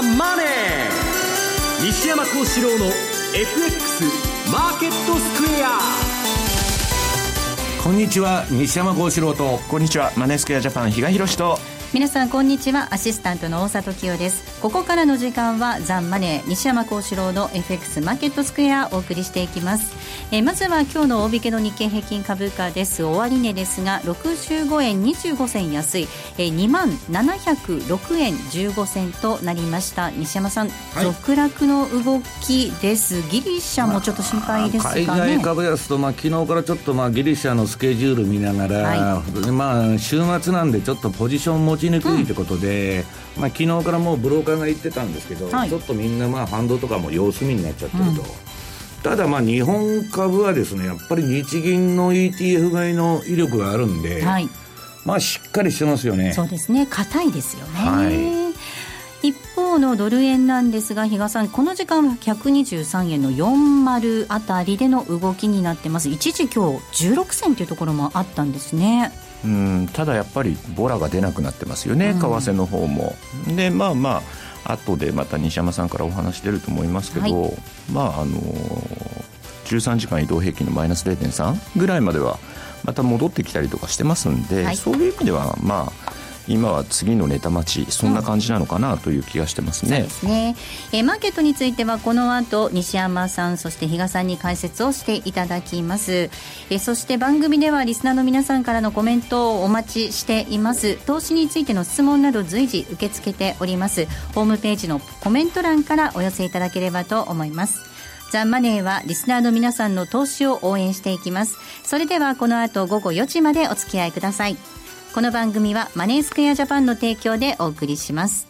ザ・マネー」西山幸四郎の FX マーケットスクエア。こんにちは西山幸四郎と。こんにちはマネースクエアジャパン比嘉宏と皆さんこんにちは。アシスタントの大里清です。ここからの時間はザンマネー西山幸四郎の FX マーケットスクエアお送りしていきます。えー、まずは今日の大引けの日経平均株価です。終値ですが65円25銭安い、えー、2万706円15銭となりました。西山さん、はい、続落の動きです。ギリシャもちょっと心配ですかね、まあ、海外株安と、まあ、昨日からちょっと、まあ、ギリシャのスケジュール見ながら、はい、まあ、週末なんでちょっとポジション持ちにくいということで、うん、まあ、昨日からもうブローカーが言ってたんですけど、はい、ちょっとみんなまあファンドとかも様子見になっちゃってると。うんただまあ日本株はですねやっぱり日銀の ETF 買いの威力があるんで、はい、まあしっかりしてますよね。そうですね。硬いですよね、はい、一方のドル円なんですが比嘉さんこの時間は123円の40あたりでの動きになってます。一時今日16銭というところもあったんですねうんただやっぱりボラが出なくなってますよね、為替の方も。でまあまあ後でまた西山さんからお話出ると思いますけど、はい、まああの13時間移動平均のマイナス0.3ぐらいまではまた戻ってきたりとかしてますんで、はい、そういう意味ではまあ今は次のネタ待ちそんな感じなのかなという気がしてますね。うん、そうですね。えー、マーケットについてはこの後西山さんそして比嘉さんに解説をしていただきます。えー、そして番組ではリスナーの皆さんからのコメントをお待ちしています。投資についての質問など随時受け付けております。ホームページのコメント欄からお寄せいただければと思います。ザ・ンマネーはリスナーの皆さんの投資を応援していきます。それではこの後午後4時までお付き合いください。この番組はマネースクエアジャパンの提供でお送りします。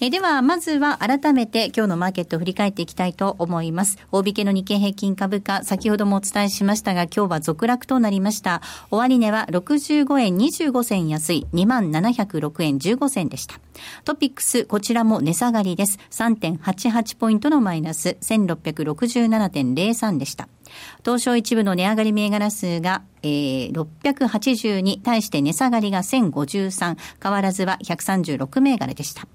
えでは、まずは改めて今日のマーケットを振り返っていきたいと思います。大引けの日経平均株価、先ほどもお伝えしましたが、今日は続落となりました。終値は65円25銭安い2706円15銭でした。トピックス、こちらも値下がりです。3.88ポイントのマイナス、1667.03でした。東証一部の値上がり銘柄数が、えー、682対して値下がりが1053、変わらずは136銘柄でした。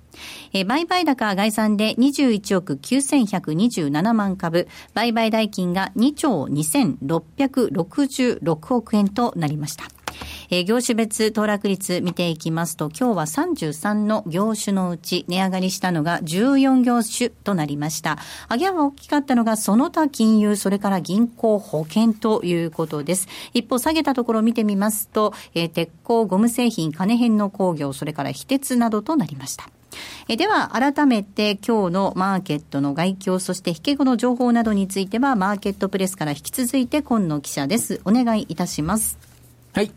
えー、売買高は概算で21億9127万株、売買代金が2兆2666億円となりました。えー、業種別騰落率見ていきますと、今日は33の業種のうち値上がりしたのが14業種となりました。上げ幅大きかったのがその他金融、それから銀行、保険ということです。一方、下げたところを見てみますと、えー、鉄鋼、ゴム製品、金編の工業、それから非鉄などとなりました。えでは、改めて今日のマーケットの外況、そして引け後の情報などについては、マーケットプレスから引き続いて今野記者です。お願いいたします。はい。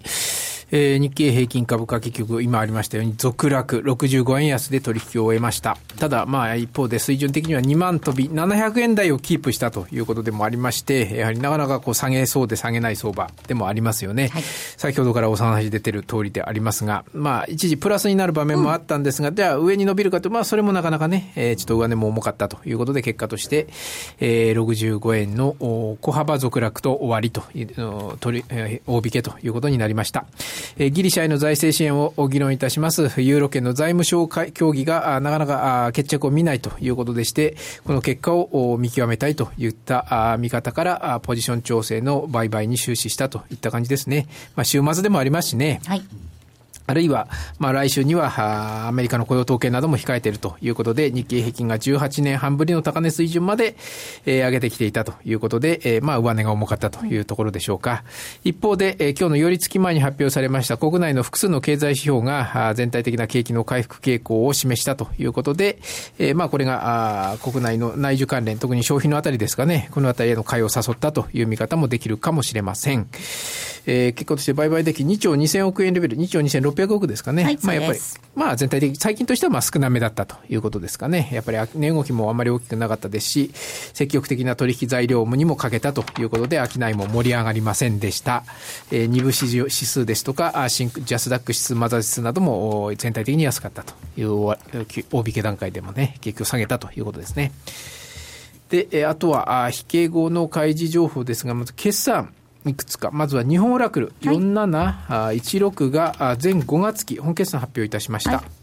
えー、日経平均株価結局今ありましたように続落65円安で取引を終えました。ただまあ一方で水準的には2万飛び700円台をキープしたということでもありまして、やはりなかなかこう下げそうで下げない相場でもありますよね。はい、先ほどからお話出てる通りでありますが、まあ一時プラスになる場面もあったんですが、うん、じゃあ上に伸びるかと、まあそれもなかなかね、えー、ちょっと上値も重かったということで結果として、えー、65円の小幅続落と終わりという、取り、えー、大引けということになりました。え、ギリシャへの財政支援を議論いたします、ユーロ圏の財務省協議がなかなか決着を見ないということでして、この結果を見極めたいといった見方から、ポジション調整の売買に終始したといった感じですね。まあ、週末でもありますしね。はいあるいは、まあ来週には、アメリカの雇用統計なども控えているということで、日経平均が18年半ぶりの高値水準まで、えー、上げてきていたということで、えー、まあ上値が重かったというところでしょうか。一方で、えー、今日の寄り付き前に発表されました国内の複数の経済指標が、全体的な景気の回復傾向を示したということで、えー、まあこれが、国内の内需関連、特に消費のあたりですかね、このあたりへの買いを誘ったという見方もできるかもしれません。えー、結果として売買でき2兆2000億円レベル、2兆2600億ですかね。はい、まあやっぱり、まあ全体的、最近としてはまあ少なめだったということですかね。やっぱり値動きもあまり大きくなかったですし、積極的な取引材料にもかけたということで、商いも盛り上がりませんでした。えー、二部指指数ですとか、シンク、ジャスダック指数、マザー指数なども全体的に安かったという大引け段階でもね、結局下げたということですね。で、あとは、引け後の開示情報ですが、まず決算。いくつか。まずは日本オラクル4716が全5月期本決算発表いたしました。はい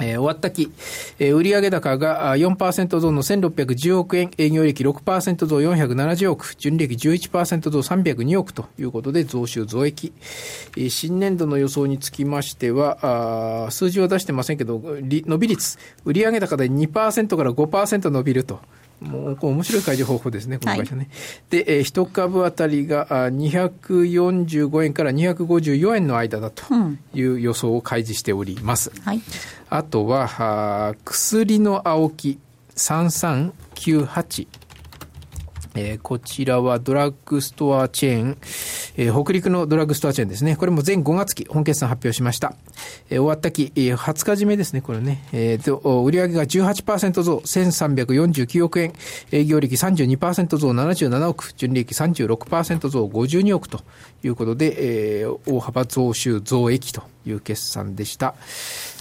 えー、終わった期、えー、売上高が4%増の1610億円、営業利益6%増470億、純利益11%増302億ということで増収増益。えー、新年度の予想につきましては、あ数字は出してませんけど、伸び率、売上高で2%から5%伸びると。もう面白い解除方法ですね、この会社ね。はい、で、えー、1株当たりが245円から254円の間だという予想を開示しております。うん、はい、あとは、薬の青木3398。えー、こちらはドラッグストアチェーン、えー、北陸のドラッグストアチェーンですね。これも全5月期、本決算発表しました。えー、終わった期、えー、20日締めですね、これね。えー、と、売上が18%増、1349億円、営業力32%増、77億、純利益36%増、52億ということで、えー、大幅増収増益という決算でした。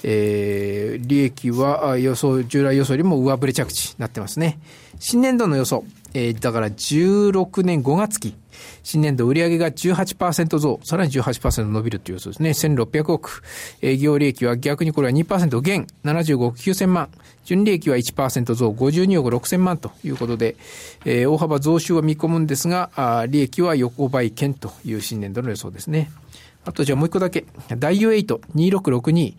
えー、利益は予想、従来予想よりも上振れ着地になってますね。新年度の予想、えー、だから16年5月期、新年度売上が18%増、さらに18%伸びるという予想ですね。1600億。営業利益は逆にこれは2%減、75億9000万。純利益は1%増、52億6000万ということで、えー、大幅増収は見込むんですが、あ利益は横ばい減という新年度の予想ですね。あとじゃあもう一個だけ。ダイユ8、2662。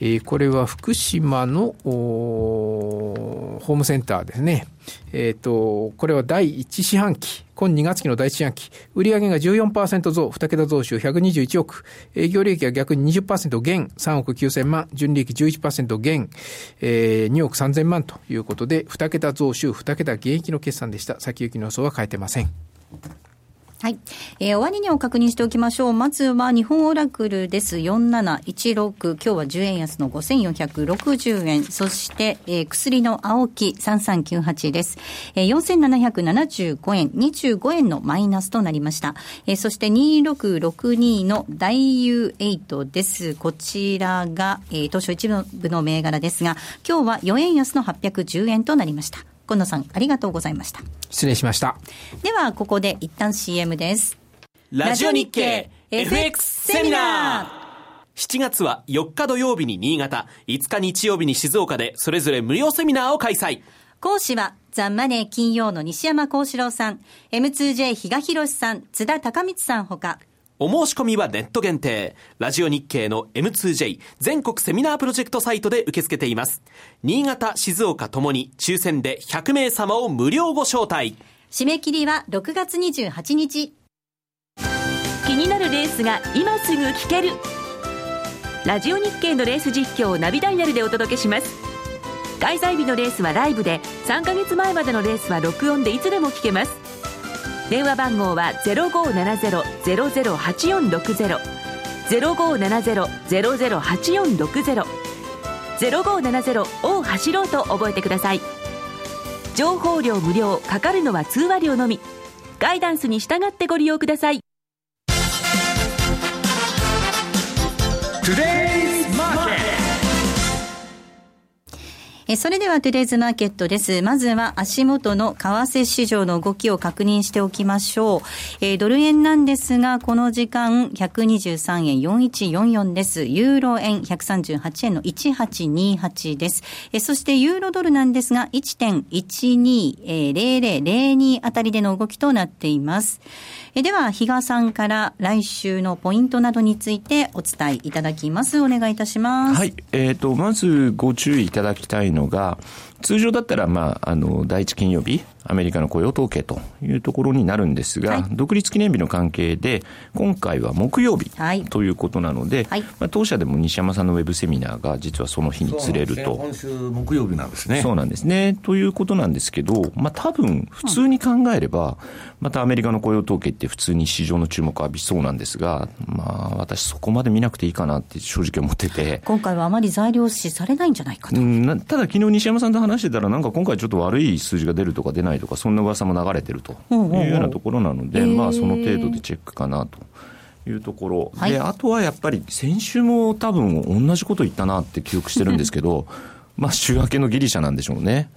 え、これは福島のホームセンターですね。えっ、ー、と、これは第1四半期、今2月期の第1四半期、売上が14%増、2桁増収121億、営業利益は逆に20%減、3億9000万、純利益11%減、えー、2億3000万ということで、2桁増収、2桁減益の決算でした。先行きの予想は変えてません。はい。えー、終値を確認しておきましょう。まずは日本オラクルです。4716。今日は10円安の5460円。そして、えー、薬の青木3398です。えー、4775円。25円のマイナスとなりました。えー、そして2662の大優8です。こちらが、えー、当初一部の銘柄ですが、今日は4円安の810円となりました。今野さん、ありがとうございました。失礼しました。では、ここで一旦 CM です。ラジオ日経 FX セミナー7月は4日土曜日に新潟、5日日曜日に静岡で、それぞれ無料セミナーを開催。講師は、ザンマネー金曜の西山幸四郎さん、M2J 比嘉博さん、津田隆光さんほか、お申し込みはネット限定。ラジオ日経の M2J 全国セミナープロジェクトサイトで受け付けています。新潟、静岡ともに抽選で100名様を無料ご招待。締め切りは6月28日。気になるレースが今すぐ聞ける。ラジオ日経のレース実況をナビダイヤルでお届けします。開催日のレースはライブで、3ヶ月前までのレースは録音でいつでも聞けます。電話番号は0570-008460 0570-008460 0570を走ろうと覚えてください。情報量無料かかるのは通話料のみ。ガイダンスに従ってご利用ください。えそれではトゥデイズマーケットです。まずは足元の為替市場の動きを確認しておきましょう。えー、ドル円なんですが、この時間123円4144です。ユーロ円138円の1828です。え、そしてユーロドルなんですが、1.120002あたりでの動きとなっています。えでは、比嘉さんから来週のポイントなどについてお伝えいただきます。お願いいたします。はい。えっ、ー、と、まずご注意いただきたいのが、通常だったら、まあ、あの、第一金曜日、アメリカの雇用統計というところになるんですが、はい、独立記念日の関係で、今回は木曜日ということなので、はい、まあ、当社でも西山さんのウェブセミナーが実はその日に釣れると。今週木曜日なんですね。そうなんですね。ということなんですけど、まあ、多分、普通に考えれば、またアメリカの雇用統計って普通に市場の注目を浴びそうなんですが、まあ、私そこまで見なくていいかなって正直思ってて。今回はあまり材料視されないんじゃないかと。うん、ただ昨日西山さんと話してたら、なんか今回ちょっと悪い数字が出るとか出ないとか、そんな噂も流れてるというようなところなので、まあ、その程度でチェックかなと。いうところ、はい、であとはやっぱり先週も多分同じこと言ったなって記憶してるんですけど まあ、週明けのギリシャなんでしょうね。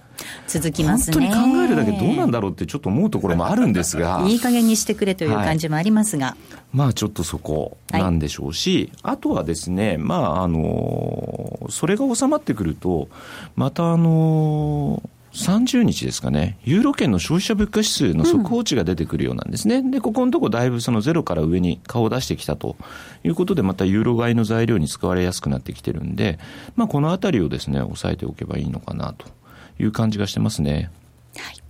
続きますね。本当に考えるだけどうなんだろうってちょっと思うところもあるんですが。いい加減にしてくれという感じもありますが。はい、まあちょっとそこなんでしょうし、はい、あとはですね、まああの、それが収まってくると、またあの、30日ですかね、ユーロ圏の消費者物価指数の速報値が出てくるようなんですね。うん、で、ここのとこだいぶそのゼロから上に顔を出してきたということで、またユーロ買いの材料に使われやすくなってきてるんで、まあ、このあたりをですね、押さえておけばいいのかなという感じがしてますね。はい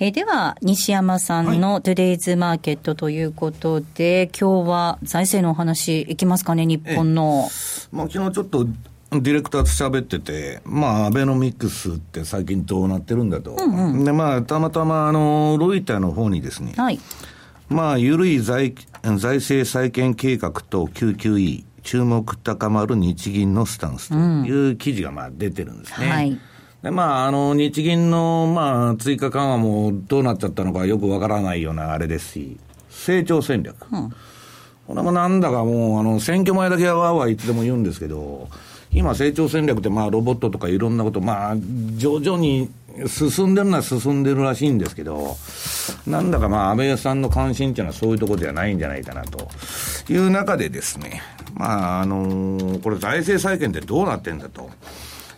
えでは、西山さんのトゥデイズマーケットということで、はい、今日は財政のお話いきますかね、日本の。まあ、昨日ちょっとディレクターと喋ってて、まあ、アベノミクスって最近どうなってるんだと。うんうん、で、まあ、たまたま、あの、ロイターの方にですね、はい、まあ、緩い財財政再建計画と QQE、注目高まる日銀のスタンスという記事が、まあ、出てるんですね。うん、はいで、まあ、あの、日銀の、まあ、追加緩和もどうなっちゃったのかよくわからないようなあれですし、成長戦略。うん、これもなんだかもう、あの、選挙前だけはわーわーいつでも言うんですけど、今、成長戦略って、まあ、ロボットとかいろんなこと、まあ、徐々に進んでるのは進んでるらしいんですけど、なんだかまあ、安倍さんの関心っていうのはそういうところではないんじゃないかなという中でですね、まあ、あのー、これ財政再建ってどうなってんだと。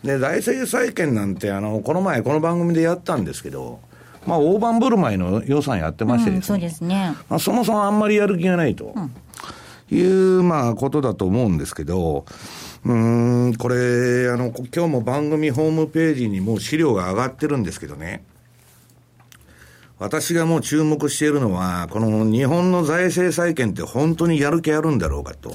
で、財政再建なんて、あの、この前この番組でやったんですけど、まあ、大盤振る舞いの予算やってましてですね。うん、そうですね。まあ、そもそもあんまりやる気がないと。いう、まあ、ことだと思うんですけど、うん、これ、あの、今日も番組ホームページにもう資料が上がってるんですけどね。私がもう注目しているのは、この日本の財政再建って本当にやる気あるんだろうかと。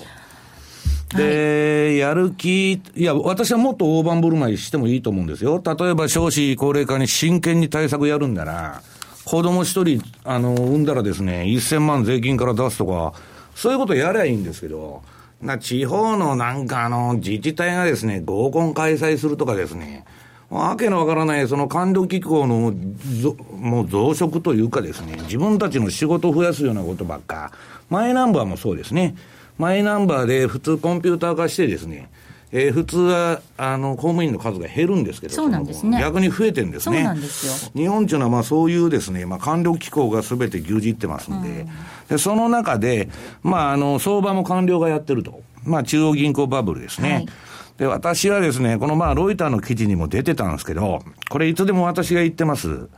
で、はい、やる気、いや、私はもっと大盤振る舞いしてもいいと思うんですよ。例えば少子高齢化に真剣に対策やるんだら、子供一人、あの、産んだらですね、1000万税金から出すとか、そういうことやりゃいいんですけど、な地方のなんかあの、自治体がですね、合コン開催するとかですね、わけのわからない、その官僚機構のもう増殖というかですね、自分たちの仕事を増やすようなことばっか、マイナンバーもそうですね。マイナンバーで普通コンピューター化してですね、えー、普通はあの公務員の数が減るんですけど、そうなんですね、逆に増えてるんですね。そうなんですよ日本というのはまあそういうですね、まあ、官僚機構がすべて牛耳ってますんで、うん、でその中で、まあ、あの相場も官僚がやってると。まあ、中央銀行バブルですね。はい、で、私はですね、このまあ、ロイターの記事にも出てたんですけど、これいつでも私が言ってます。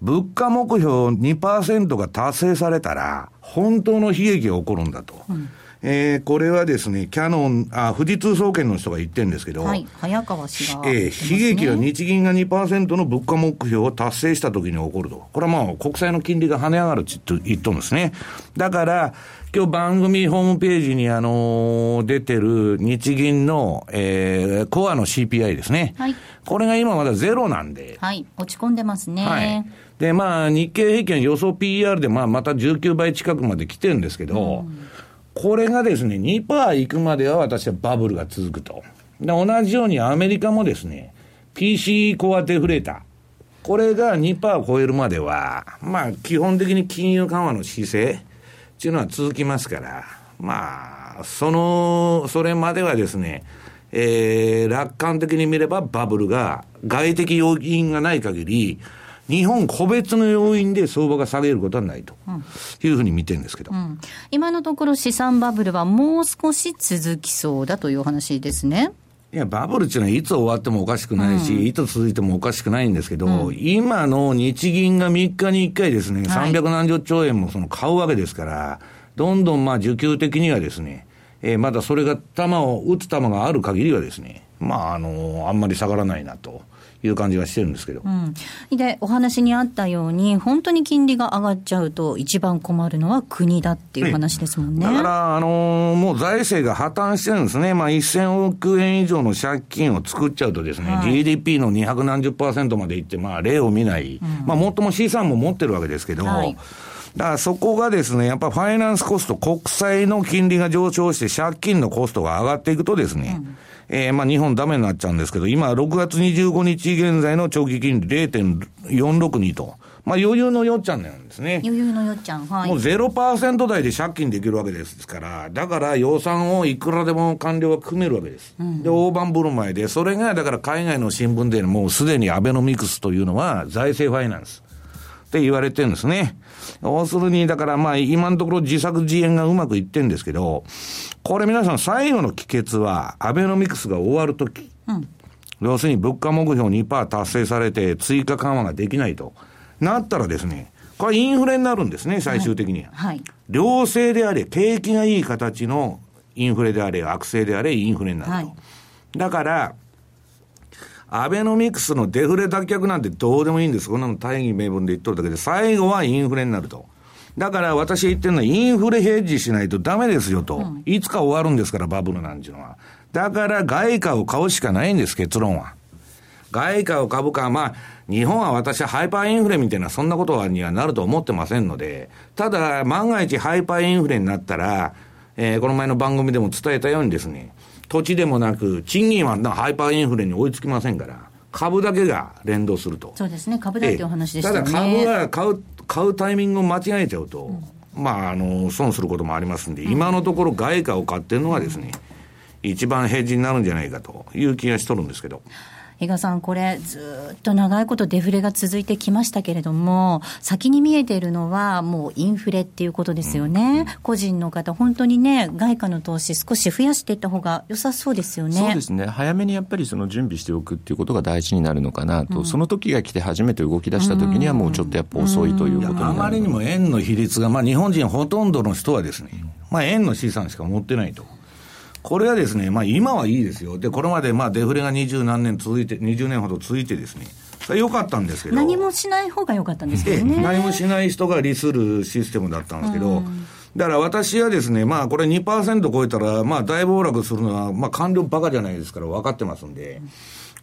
物価目標2%が達成されたら、本当の悲劇が起こるんだと。うんえー、これはですね、キャノン、あ、富士通総研の人が言ってるんですけど、はい、早川氏が、ね、えー、悲劇は日銀が2%の物価目標を達成したときに起こると。これはまあ、国債の金利が跳ね上がるって言っとるんですね。だから、今日番組ホームページにあのー、出てる日銀の、えー、コアの CPI ですね。はい。これが今まだゼロなんで。はい。落ち込んでますね。はい。で、まあ、日経平均予想 PR で、まあ、また19倍近くまで来てるんですけど、うんこれがですね、2%いくまでは私はバブルが続くと。で同じようにアメリカもですね、PC コアデフレーター。これが2%を超えるまでは、まあ、基本的に金融緩和の姿勢っていうのは続きますから、まあ、その、それまではですね、えー、楽観的に見ればバブルが、外的要因がない限り、日本個別の要因で相場が下げることはないというふうに見てるんですけど、うん、今のところ資産バブルはもう少し続きそうだというお話ですね。いや、バブルっていうのはいつ終わってもおかしくないし、うん、いつ続いてもおかしくないんですけど、うん、今の日銀が3日に1回ですね、はい、300何十兆円もその買うわけですから、どんどんまあ需給的にはですね、えー、まだそれが球を打つ球がある限りはですね、まあ、あのあんまり下がらないなと。いう感じがしてるんですけど、うん、でお話にあったように、本当に金利が上がっちゃうと、一番困るのは国だっていう話ですもんね。だから、あのー、もう財政が破綻してるんですね、まあ、1000億円以上の借金を作っちゃうとですね、はい、GDP の200何十パーセントまでいって、まあ、例を見ない、うん、まあ、もっとも資産も持ってるわけですけど、はい。だからそこがですね、やっぱファイナンスコスト、国債の金利が上昇して借金のコストが上がっていくとですね、うんえー、まあ日本ダメになっちゃうんですけど、今6月25日現在の長期金利0.462と、まあ余裕のよっちゃんなんですね。余裕のよっちゃん。はい。もう0%台で借金できるわけですから、だから予算をいくらでも官僚は組めるわけです。うん、で、大盤振る舞いで、それがだから海外の新聞でもうすでにアベノミクスというのは財政ファイナンスって言われてるんですね。要するに、だからまあ今のところ自作自演がうまくいってんですけど、これ皆さん最後の帰結はアベノミクスが終わるとき、うん、要するに物価目標2%達成されて追加緩和ができないと。なったらですね、これインフレになるんですね、最終的には。はい。良性であれ、景気がいい形のインフレであれ、悪性であれ、インフレになると。はい、だから、アベノミクスのデフレ脱却なんてどうでもいいんです。こんなの大義名分で言っとるだけで、最後はインフレになると。だから私言ってるのは、インフレヘッジしないとダメですよと。うん、いつか終わるんですから、バブルなんていうのは。だから外貨を買うしかないんです、結論は。外貨を株価、まあ、日本は私はハイパーインフレみたいな、そんなことにはなると思ってませんので、ただ、万が一ハイパーインフレになったら、えー、この前の番組でも伝えたようにですね、土地でもなく、賃金はハイパーインフレに追いつきませんから、株だけが連動すると。そうですね、株だっていうお話でしたね。ただ株は買う、買うタイミングを間違えちゃうと、うん、まあ、あの、損することもありますんで、今のところ外貨を買ってるのがですね、一番平時になるんじゃないかという気がしとるんですけど。比嘉さん、これ、ずっと長いことデフレが続いてきましたけれども、先に見えているのは、もうインフレっていうことですよね、うん、個人の方、本当にね、外貨の投資、少し増やしていった方が良さそうですよね。そうですね、早めにやっぱりその準備しておくっていうことが大事になるのかなと、うん、その時が来て、初めて動き出した時には、もうちょっとやっぱ遅いということになる、あまりにも円の比率が、まあ、日本人ほとんどの人はですね、まあ、円の資産しか持ってないと。これはですね、まあ今はいいですよ。で、これまでまあデフレが二十何年続いて、20年ほど続いてですね、それ良かったんですけど。何もしない方が良かったんですけどね。何もしない人が利するシステムだったんですけど、だから私はですね、まあこれ2%超えたら、まあ大暴落するのは、まあ官僚バカじゃないですから分かってますんで、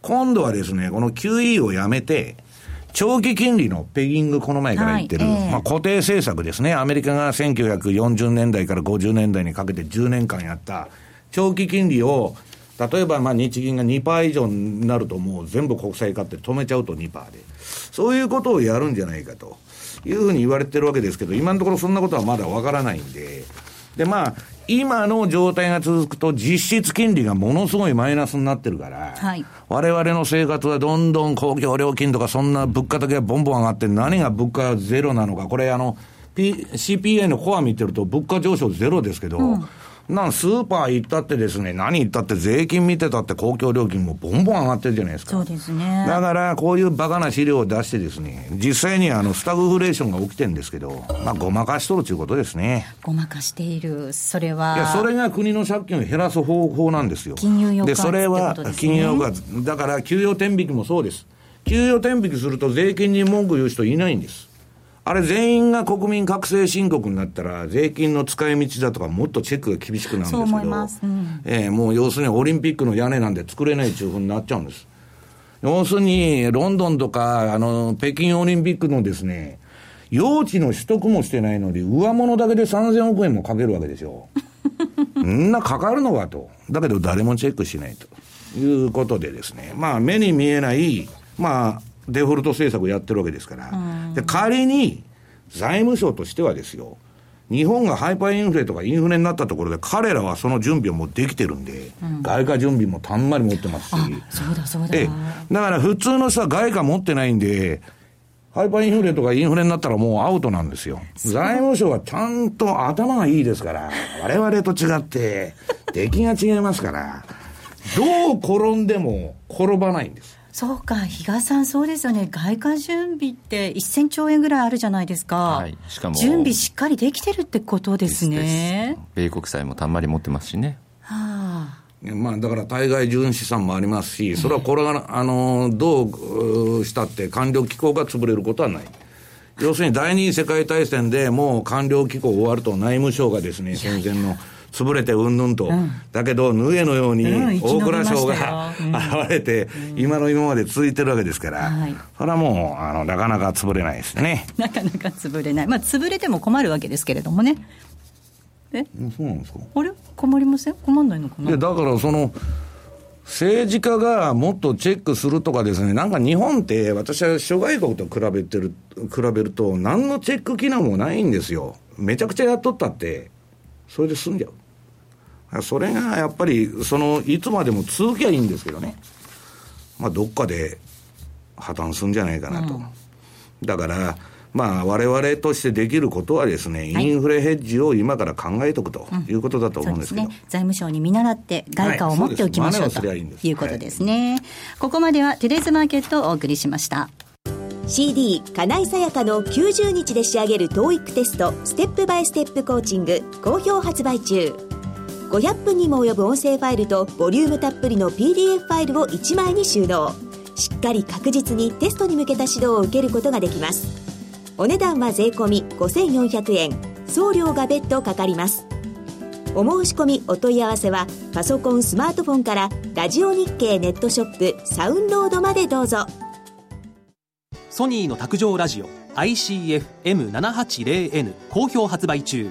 今度はですね、この QE をやめて、長期金利のペギング、この前から言ってる、はいえー、まあ、固定政策ですね。アメリカが1940年代から50年代にかけて10年間やった長期金利を、例えばまあ日銀が2%以上になると、もう全部国債買って止めちゃうと2%で、そういうことをやるんじゃないかというふうに言われてるわけですけど、今のところそんなことはまだわからないんで、でまあ、今の状態が続くと、実質金利がものすごいマイナスになってるから、われわれの生活はどんどん公共料金とか、そんな物価だけがボンボン上がって、何が物価ゼロなのか、これあの、P、CPI のコア見てると、物価上昇ゼロですけど、うんなんスーパー行ったってですね、何行ったって税金見てたって公共料金もボンボン上がってるじゃないですか。そうですね。だからこういうバカな資料を出してですね、実際にあのスタグフレーションが起きてるんですけど、まあごまかしとるということですね。ごまかしている。それは。いや、それが国の借金を減らす方法なんですよ。金融で、それは金融が、だから給与天引きもそうです。給与天引きすると税金に文句言う人いないんです。あれ全員が国民覚醒申告になったら、税金の使い道だとか、もっとチェックが厳しくなるんですけど、うん、えー、もう要するにオリンピックの屋根なんで作れないというふうになっちゃうんです。要するに、ロンドンとか、あの、北京オリンピックのですね、用地の取得もしてないのに、上物だけで3000億円もかけるわけですよ。んなかかるのかと。だけど誰もチェックしないということでですね、まあ目に見えない、まあ、デフォルト政策をやってるわけですから、で仮に財務省としてはですよ、日本がハイパーインフレとかインフレになったところで、彼らはその準備をもうできてるんで、うん、外貨準備もたんまり持ってますし、そうだそうだ。だから普通の人は外貨持ってないんで、ハイパーインフレとかインフレになったらもうアウトなんですよ。財務省はちゃんと頭がいいですから、我々と違って、出来が違いますから、どう転んでも転ばないんです。そうか、比嘉さん、そうですよね、外貨準備って1000兆円ぐらいあるじゃないですか、はい、しかも準備しっかりできてるってことですね。米国債もたんまり持ってますしね。はあまあ、だから対外純資産もありますし、それはこれが、あのどうしたって官僚機構が潰れることはない。要するに第二次世界大戦でもう官僚機構終わると内務省がですね、戦前の。潰れてうんぬんと、うん、だけど、ヌエのように大蔵省が、現れて、今の今まで続いてるわけですから、はい、それはもうあのなかなか潰れないですね。なかなか潰れない、まあ、潰れても困るわけですけれどもね。え？そうなんですか。あれ？困りません？困んないのかな？いやだからその政治家がもっとチェックするとかですね、なんか日本って私は諸外国と比べてる、比べると何のチェック機能もないんですよ。めちゃくちゃやっとったって、それで済んじゃう。それがやっぱり、その、いつまでも続きゃいいんですけどね。まあ、どっかで破綻するんじゃないかなと。うん、だから、まあ、われわれとしてできることはですね、インフレヘッジを今から考えておくということだと思うんですけど、うんね、財務省に見習って外貨を持っておきましょう、はい、ということですね、はい、ここまではテレーズマーケットをお送りしました。CD 金井さやかの90日で仕上げる TOEIC テストステップバイステップコーチング好評発売中500分にも及ぶ音声ファイルとボリュームたっぷりの PDF ファイルを1枚に収納。しっかり確実にテストに向けた指導を受けることができます。お値段は税込5400円。送料が別途かかります。お申し込みお問い合わせはパソコンスマートフォンからラジオ日経ネットショップサウンロードまでどうぞ。ソニーの卓上ラジオ ICF-M780N 好評発売中。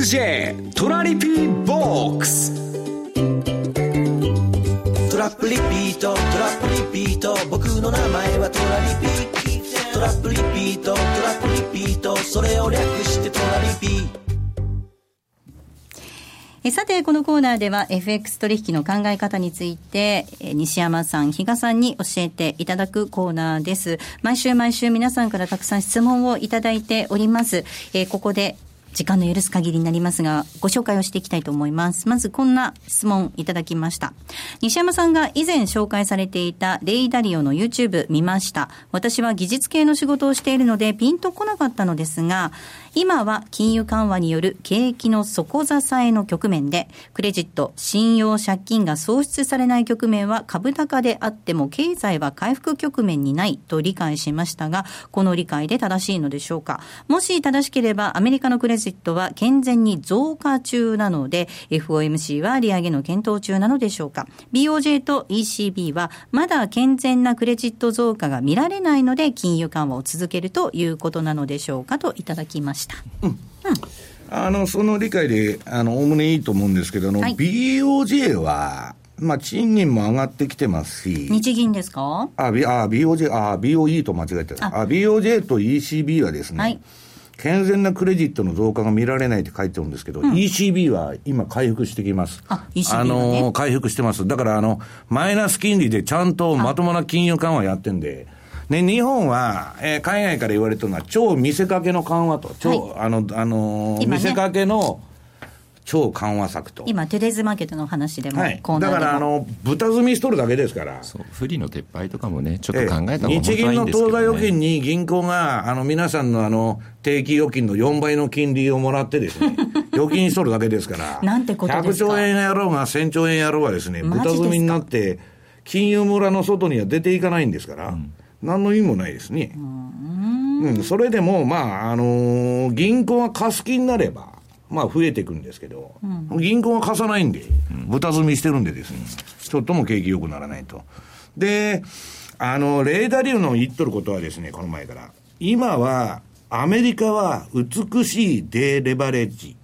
M2J トラリピーボックス。トラップリピートトラップリピート。僕の名前はトラリピートラップリピートトラップリピート。それを略してトラリピ。さて、このコーナーでは FX 取引の考え方について、西山さん、比嘉さんに教えていただくコーナーです。毎週毎週皆さんからたくさん質問をいただいております。えここで時間の許す限りになりますが、ご紹介をしていきたいと思います。まずこんな質問いただきました。西山さんが以前紹介されていたレイダリオの YouTube 見ました。私は技術系の仕事をしているのでピンとこなかったのですが、今は金融緩和による景気の底支えの局面で、クレジット、信用借金が創出されない局面は株高であっても経済は回復局面にないと理解しましたが、この理解で正しいのでしょうかもし正しければアメリカのクレジットは健全に増加中なので、FOMC は利上げの検討中なのでしょうか ?BOJ と ECB はまだ健全なクレジット増加が見られないので、金融緩和を続けるということなのでしょうかといただきました。した。うん、うんあの、その理解で、あの、おおむねいいと思うんですけど、あの、はい、BOJ は、まあ、賃金も上がってきてますし。日銀ですか？あ、B、あ、BOJ、あ、BOE と間違えてた。あ、BOJ と ECB はですね、はい、健全なクレジットの増加が見られないって書いてるんですけど、うん、ECB は今回復してきます。あ、ECB あの、回復してます。だから、あの、マイナス金利でちゃんとまともな金融緩和やってんで、ね、日本は、えー、海外から言われてるのは、超見せかけの緩和と、超、はい、あの、あのーね、見せかけの、超緩和策と。今、テレーズマーケットの話でも、はい、だからあの、豚積みしとるだけですから、そう不利の撤廃とかもね、ちょっと考えた方が、ね、日銀の当座預金に銀行があの皆さんのあの定期預金の4倍の金利をもらってですね、預金しとるだけですから、なんてことですか？100兆円やろうが1000兆円やろうがですね、豚積みになって、金融村の外には出ていかないんですから。うん何の意味もないですね。うん、それでも、まあ、あのー、銀行が貸す気になれば、まあ、増えていくんですけど、うん、銀行が貸さないんで、豚積みしてるんでですね、ちょっとも景気良くならないと。で、あの、レーダーリューの言っとることはですね、この前から、今は、アメリカは美しいデーレバレッジ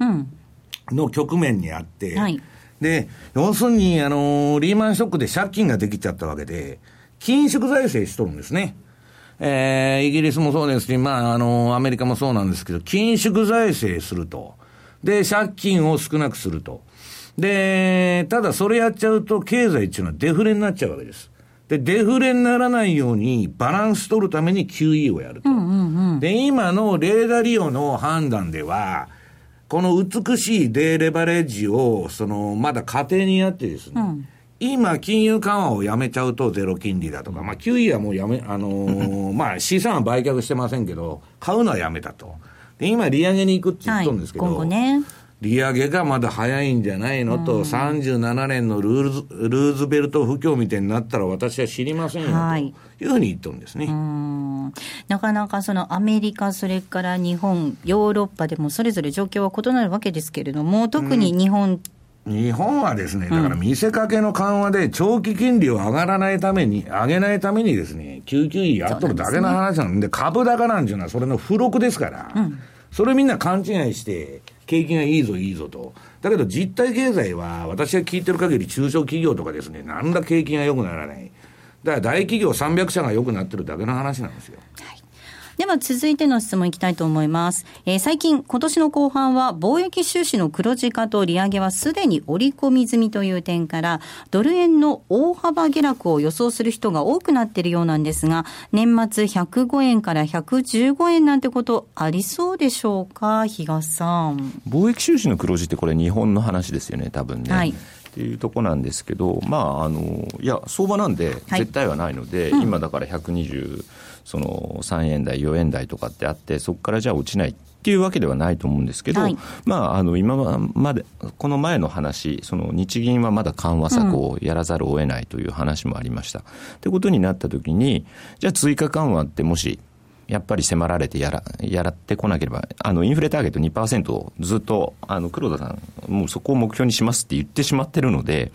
の局面にあって、うんはい、で、要するに、あの、リーマンショックで借金ができちゃったわけで、緊縮財政しとるんですね。えー、イギリスもそうですし、まあ、あの、アメリカもそうなんですけど、緊縮財政すると。で、借金を少なくすると。で、ただそれやっちゃうと、経済っていうのはデフレになっちゃうわけです。で、デフレにならないようにバランス取るために QE をやると。うんうんうん、で、今のレーダー利用の判断では、この美しいデーレバレッジを、その、まだ家庭にやってですね、うん今、金融緩和をやめちゃうとゼロ金利だとか、まあ、QE はもうやめ、あのー、まあ、資産は売却してませんけど、買うのはやめたと。で、今、利上げに行くって言っとるんですけど、はい、今後ね。利上げがまだ早いんじゃないのと、うん、37年のルーズルーズベルト不況みたいになったら私は知りませんよ、はい、というふうに言ってるんですね。なかなかそのアメリカ、それから日本、ヨーロッパでもそれぞれ状況は異なるわけですけれども、特に日本、うん、日本はですね、だから見せかけの緩和で長期金利を上がらないために、上げないためにですね、救急医やっとるだけの話なんで、でね、株高なんていうのはそれの付録ですから、うん、それみんな勘違いして、景気がいいぞいいぞと。だけど実体経済は、私が聞いてる限り中小企業とかですね、なんだ景気が良くならない。だから大企業300社が良くなってるだけの話なんですよ。はいでは続いての質問いきたいと思います。えー、最近、今年の後半は貿易収支の黒字化と利上げはすでに織り込み済みという点から、ドル円の大幅下落を予想する人が多くなっているようなんですが、年末105円から115円なんてことありそうでしょうか、比嘉さん。貿易収支の黒字ってこれ日本の話ですよね、多分ね。はいっていうとこなんですけど、まあ、あのいや、相場なんで、絶対はないので、はいうん、今だから120、その3円台、4円台とかってあって、そこからじゃあ落ちないっていうわけではないと思うんですけど、はい、まあ、あの今まで、この前の話、その日銀はまだ緩和策をやらざるを得ないという話もありました。と、うん、いうことになったときに、じゃあ追加緩和ってもしやっぱり迫られてやらやらってこなければ、あのインフレターゲット2%をずっとあの黒田さん、もうそこを目標にしますって言ってしまってるので、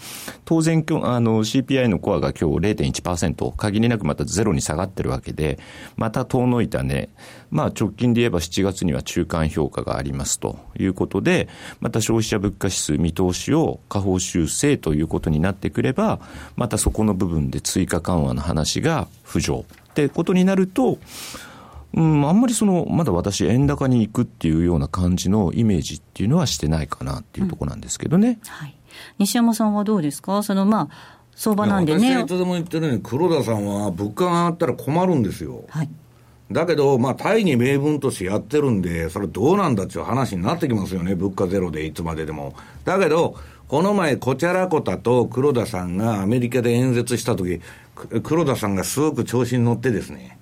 当然、あの CPI のコアが今日0.1%、限りなくまたゼロに下がってるわけで、また遠のいたね、まあ、直近で言えば7月には中間評価がありますということで、また消費者物価指数見通しを下方修正ということになってくれば、またそこの部分で追加緩和の話が浮上。ってことになると、うん、あんまりその、まだ私、円高に行くっていうような感じのイメージっていうのはしてないかなっていうところなんですけどね。うん、はい。西山さんはどうですか？その、まあ、相場なんでね。私いつでも言ってるように、黒田さんは物価が上がったら困るんですよ。はい。だけど、まあ、大義名分としてやってるんで、それどうなんだっていう話になってきますよね、物価ゼロでいつまででも。だけど、この前、こちゃらこたと黒田さんがアメリカで演説したとき、黒田さんがすごく調子に乗ってですね、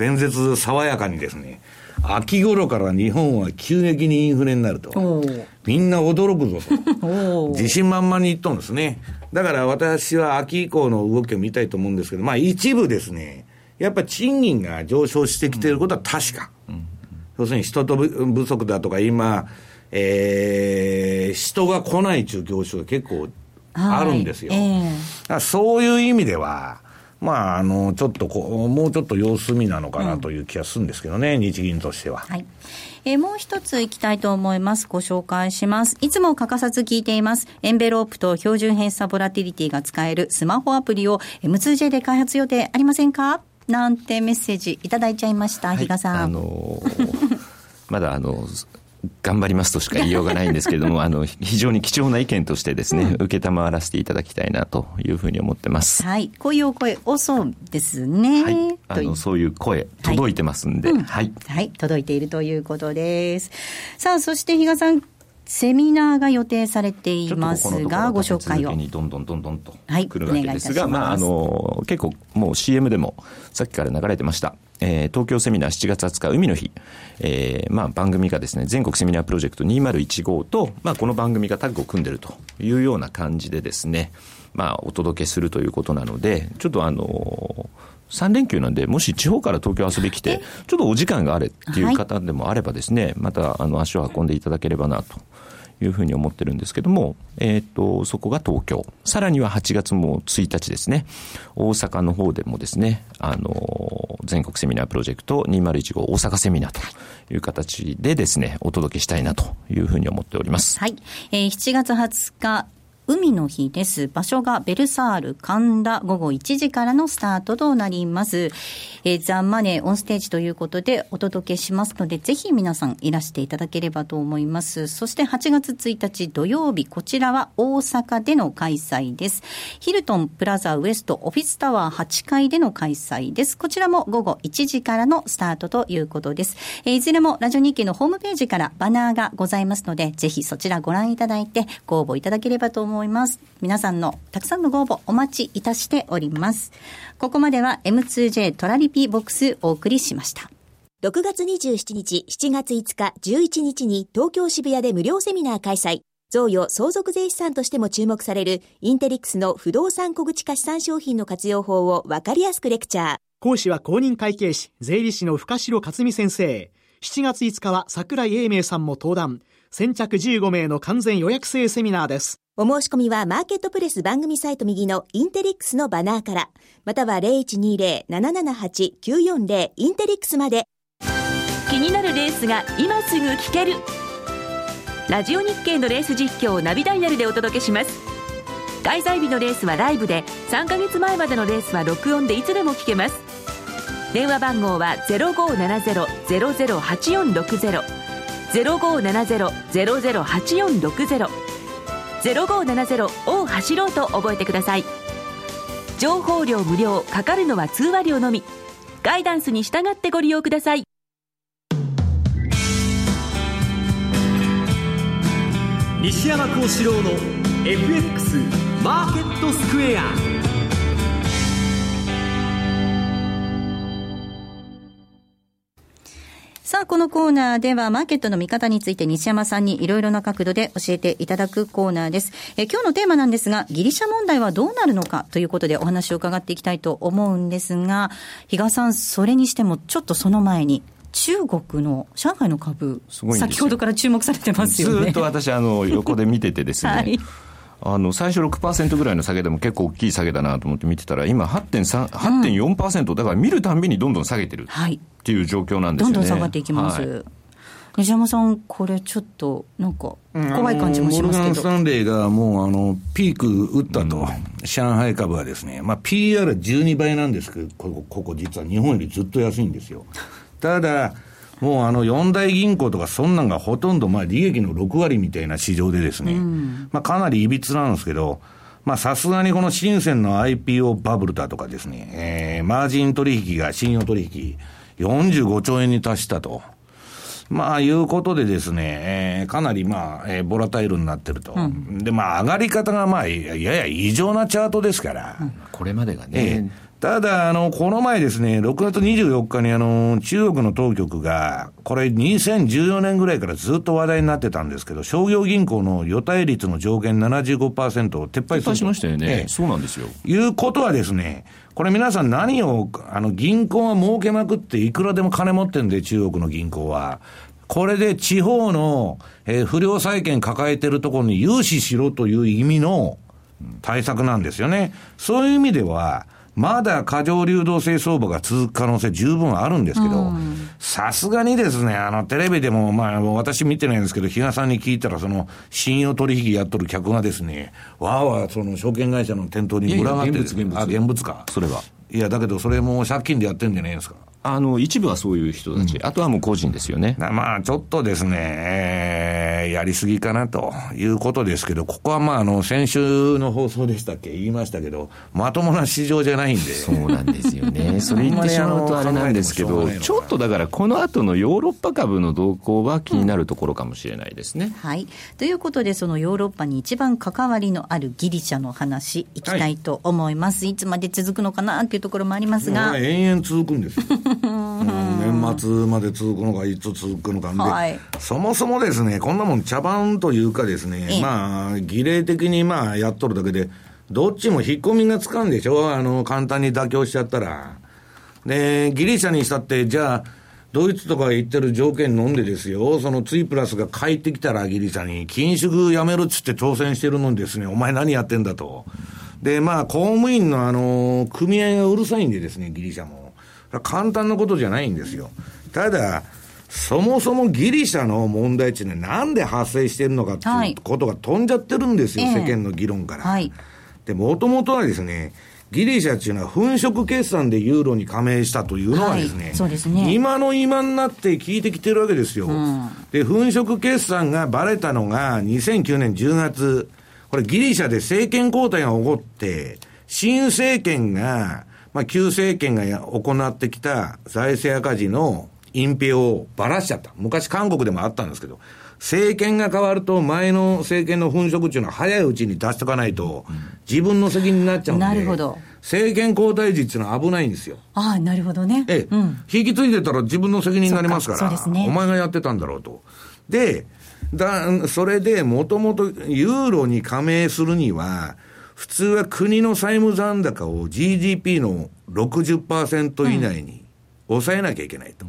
弁舌爽やかにですね、秋頃から日本は急激にインフレになると。みんな驚くぞと。自信満々に言っとんですね。だから私は秋以降の動きを見たいと思うんですけど、まあ一部ですね、やっぱり賃金が上昇してきていることは確か。うん、要するに人と不足だとか今、えー、人が来ない中業種が結構あるんですよ。はいえー、そういう意味では、まあ、あの、ちょっとこう、もうちょっと様子見なのかなという気がするんですけどね、うん、日銀としては。はい。えー、もう一ついきたいと思います。ご紹介します。いつも欠かさず聞いています。エンベロープと標準偏差ボラティリティが使えるスマホアプリを M2J で開発予定ありませんか？なんてメッセージいただいちゃいました、はい、比嘉さん。あのー、まだあの、頑張りますとしか言いようがないんですけれども、あの、非常に貴重な意見としてですね、うん、受けたまわらせていただきたいなというふうに思ってます。はい。こういうお声多そうですね。はい。あの、そういう声、届いてますんで、はい、はい。はい。届いているということです。さあ、そして比嘉さん、セミナーが予定されていますが、ご紹介を。にどんどんどんどんと来るわけですが、はい、まあ、あの、結構もう CM でもさっきから流れてました。えー、東京セミナー7月20日海の日、えー、まあ番組がですね、全国セミナープロジェクト2015と、まあこの番組がタッグを組んでるというような感じでですね、まあお届けするということなので、ちょっとあのー3連休なんで、もし地方から東京遊び来て、ちょっとお時間があれっていう方でもあればですね、またあの足を運んでいただければなというふうに思ってるんですけども、えっ、ー、と、そこが東京。さらには8月も1日ですね、大阪の方でもですね、あの、全国セミナープロジェクト2015大阪セミナーという形でですね、お届けしたいなというふうに思っております。はい。えー、7月20日、海の日です。場所がベルサール神田午後1時からのスタートとなります。えー、ザ・マネーオンステージということでお届けしますので、ぜひ皆さんいらしていただければと思います。そして8月1日土曜日、こちらは大阪での開催です。ヒルトンプラザウエストオフィスタワー8階での開催です。こちらも午後1時からのスタートということです。えー、いずれもラジオ日経のホームページからバナーがございますので、ぜひそちらご覧いただいてご応募いただければと思います。思います。皆さんのたくさんのご応募お待ちいたしております。ここまでは M2J トラリピボックスお送りしました。6月27日、7月5日、11日に東京渋谷で無料セミナー開催。贈与相続税資産としても注目されるインテリックスの不動産小口化資産商品の活用法をわかりやすくレクチャー。講師は公認会計士、税理士の深城克美先生。7月5日は桜井英明さんも登壇。先着15名の完全予約制セミナーです。お申し込みはマーケットプレス番組サイト右のインテリックスのバナーから、または0120-778-940インテリックスまで。気になるレースが今すぐ聞ける。ラジオ日経のレース実況をナビダイヤルでお届けします。開催日のレースはライブで、3ヶ月前までのレースは録音でいつでも聞けます。電話番号は0570-008460。0570-008460 0570を走ろうと覚えてください。情報量無料かかるのは通話料のみ。ガイダンスに従ってご利用ください。西山幸四郎の FX マーケットスクエア。さあ、このコーナーではマーケットの見方について西山さんにいろいろな角度で教えていただくコーナーです。え今日のテーマなんですが、ギリシャ問題はどうなるのかということでお話を伺っていきたいと思うんですが、比嘉さん、それにしてもちょっとその前に、中国の上海の株、先ほどから注目されてますよね。ずっと私、あの、横で見ててですね。はいあの最初6%ぐらいの下げでも結構大きい下げだなと思って見てたら、今8.3、8.4%、だから見るたんびにどんどん下げてるっていう状況なんですよね。どんどん下がっていきます。はい西山さん、これちょっと、なんか、怖い感じもしますけど、モルガン・スタンレーがもう、あの、ピーク打ったと、うん、上海株はですね、まあ、PR12 倍なんですけど、ここ、ここ実は日本よりずっと安いんですよ。ただ、もうあの四大銀行とかそんなんがほとんどまあ利益の6割みたいな市場でですね、うん、まあかなりいびつなんですけど、まあさすがにこの深センの IPO バブルだとかですね、えー、マージン取引が信用取引45兆円に達したと。まあ、いうことでですね、えー、かなりまあ、えー、ボラタイルになってると。うん、で、まあ、上がり方がまあ、やや異常なチャートですから。うん、これまでがね。えーただ、あの、この前ですね、6月24日にあの、中国の当局が、これ2014年ぐらいからずっと話題になってたんですけど、商業銀行の予対率の上限75%を撤廃する。しましたよね、ええ。そうなんですよ。いうことはですね、これ皆さん何を、あの、銀行は儲けまくっていくらでも金持ってんで、中国の銀行は。これで地方の、えー、不良債権抱えてるところに融資しろという意味の対策なんですよね。そういう意味では、まだ過剰流動性相場が続く可能性十分あるんですけど、さすがにですね、あの、テレビでも、まあ、私見てないんですけど、比嘉さんに聞いたら、その、信用取引やっとる客がですね、わーわー、その、証券会社の店頭に群がってる。現物、現物。あ、現物か。それは。いや、だけど、それも借金でやってんじゃないですか。あの、一部はそういう人たち、うん、あとはもう個人ですよね。まあ、ちょっとですね、えー、やりすぎかなということですけど、ここはまあ、あの、先週の放送でしたっけ？言いましたけど、まともな市場じゃないんで。そうなんですよね。それ言ってしまうとあれなんですけど、ちょっとだからこの後のヨーロッパ株の動向は気になるところかもしれないですね。うん、はい。ということで、そのヨーロッパに一番関わりのあるギリシャの話、いきたいと思います。はい、いつまで続くのかな？っていうところもありますが。延々続くんですよ。年末まで続くのか、いつ続くのか、はい、そもそもですね、こんなもん茶番というかですね、まあ、儀礼的にまあ、やっとるだけで、どっちも引っ込みがつかんでしょ？あの、簡単に妥協しちゃったら。で、ギリシャにしたって、じゃあ、ドイツとか言ってる条件飲んでですよ、そのツイプラスが帰ってきたらギリシャに、緊縮やめるっつって挑戦してるのにですね、お前何やってんだと。で、まあ、公務員のあの、組合がうるさいんでですね、ギリシャも。簡単なことじゃないんですよ。ただ、そもそもギリシャの問題っていうのはなんで発生してるのかっていうことが飛んじゃってるんですよ、はい、世間の議論から。はい、で、もともとはですね、ギリシャっていうのは粉飾決算でユーロに加盟したというのはですね、はい、そうですね今の今になって聞いてきてるわけですよ。うん、で、粉飾決算がばれたのが2009年10月、これギリシャで政権交代が起こって、新政権がまあ、旧政権が行ってきた財政赤字の隠蔽をばらしちゃった。昔韓国でもあったんですけど、政権が変わると前の政権の粉飾っていうのは早いうちに出しとかないと、自分の責任になっちゃうんで。なるほど。政権交代時っていうのは危ないんですよ。ああ、なるほどね。ええ、うん、引き継いでたら自分の責任になりますから。そうですね。お前がやってたんだろうと。で、だ、それで、もともとユーロに加盟するには、普通は国の債務残高を GDP の60%以内に抑えなきゃいけないと。